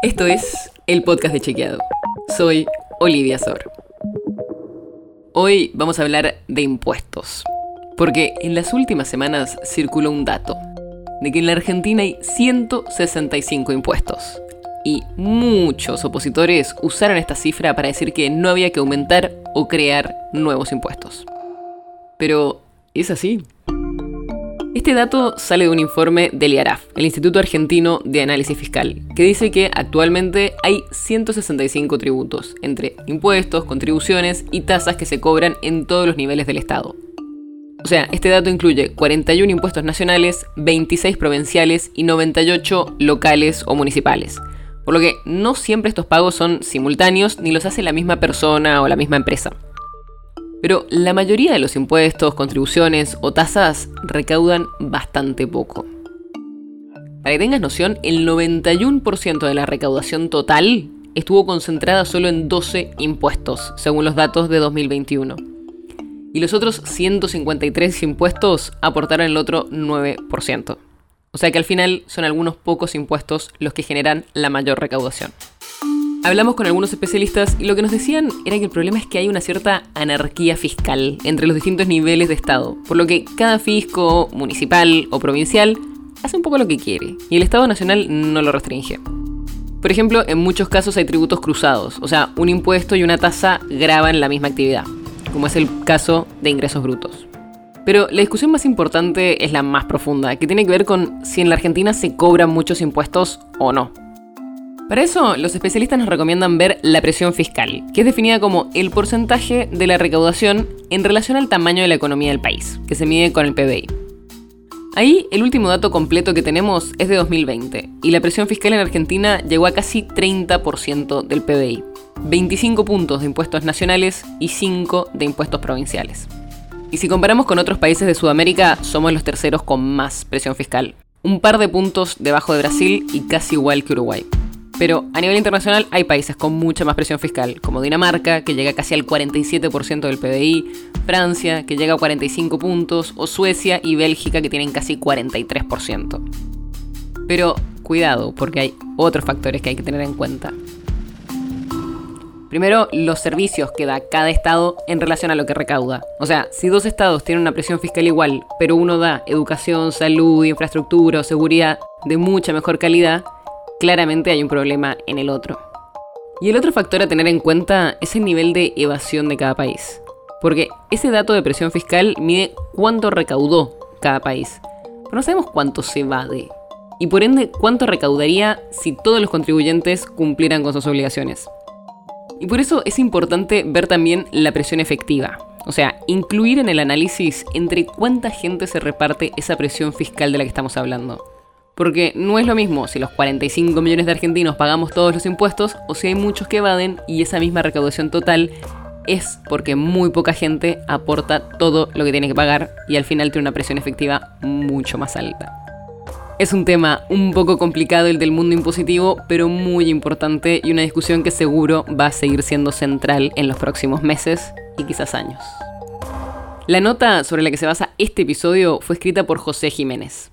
Esto es el podcast de Chequeado. Soy Olivia Sor. Hoy vamos a hablar de impuestos. Porque en las últimas semanas circuló un dato de que en la Argentina hay 165 impuestos. Y muchos opositores usaron esta cifra para decir que no había que aumentar o crear nuevos impuestos. Pero, ¿es así? Este dato sale de un informe del IARAF, el Instituto Argentino de Análisis Fiscal, que dice que actualmente hay 165 tributos, entre impuestos, contribuciones y tasas que se cobran en todos los niveles del Estado. O sea, este dato incluye 41 impuestos nacionales, 26 provinciales y 98 locales o municipales. Por lo que no siempre estos pagos son simultáneos ni los hace la misma persona o la misma empresa. Pero la mayoría de los impuestos, contribuciones o tasas recaudan bastante poco. Para que tengas noción, el 91% de la recaudación total estuvo concentrada solo en 12 impuestos, según los datos de 2021. Y los otros 153 impuestos aportaron el otro 9%. O sea que al final son algunos pocos impuestos los que generan la mayor recaudación. Hablamos con algunos especialistas y lo que nos decían era que el problema es que hay una cierta anarquía fiscal entre los distintos niveles de Estado, por lo que cada fisco, municipal o provincial, hace un poco lo que quiere, y el Estado Nacional no lo restringe. Por ejemplo, en muchos casos hay tributos cruzados, o sea, un impuesto y una tasa graban la misma actividad, como es el caso de ingresos brutos. Pero la discusión más importante es la más profunda, que tiene que ver con si en la Argentina se cobran muchos impuestos o no. Para eso, los especialistas nos recomiendan ver la presión fiscal, que es definida como el porcentaje de la recaudación en relación al tamaño de la economía del país, que se mide con el PBI. Ahí, el último dato completo que tenemos es de 2020, y la presión fiscal en Argentina llegó a casi 30% del PBI, 25 puntos de impuestos nacionales y 5 de impuestos provinciales. Y si comparamos con otros países de Sudamérica, somos los terceros con más presión fiscal, un par de puntos debajo de Brasil y casi igual que Uruguay. Pero a nivel internacional hay países con mucha más presión fiscal, como Dinamarca, que llega casi al 47% del PBI, Francia, que llega a 45 puntos, o Suecia y Bélgica, que tienen casi 43%. Pero cuidado, porque hay otros factores que hay que tener en cuenta. Primero, los servicios que da cada estado en relación a lo que recauda. O sea, si dos estados tienen una presión fiscal igual, pero uno da educación, salud, infraestructura o seguridad de mucha mejor calidad, claramente hay un problema en el otro. Y el otro factor a tener en cuenta es el nivel de evasión de cada país. Porque ese dato de presión fiscal mide cuánto recaudó cada país. Pero no sabemos cuánto se evade. Y por ende, cuánto recaudaría si todos los contribuyentes cumplieran con sus obligaciones. Y por eso es importante ver también la presión efectiva. O sea, incluir en el análisis entre cuánta gente se reparte esa presión fiscal de la que estamos hablando. Porque no es lo mismo si los 45 millones de argentinos pagamos todos los impuestos o si hay muchos que evaden y esa misma recaudación total es porque muy poca gente aporta todo lo que tiene que pagar y al final tiene una presión efectiva mucho más alta. Es un tema un poco complicado el del mundo impositivo, pero muy importante y una discusión que seguro va a seguir siendo central en los próximos meses y quizás años. La nota sobre la que se basa este episodio fue escrita por José Jiménez.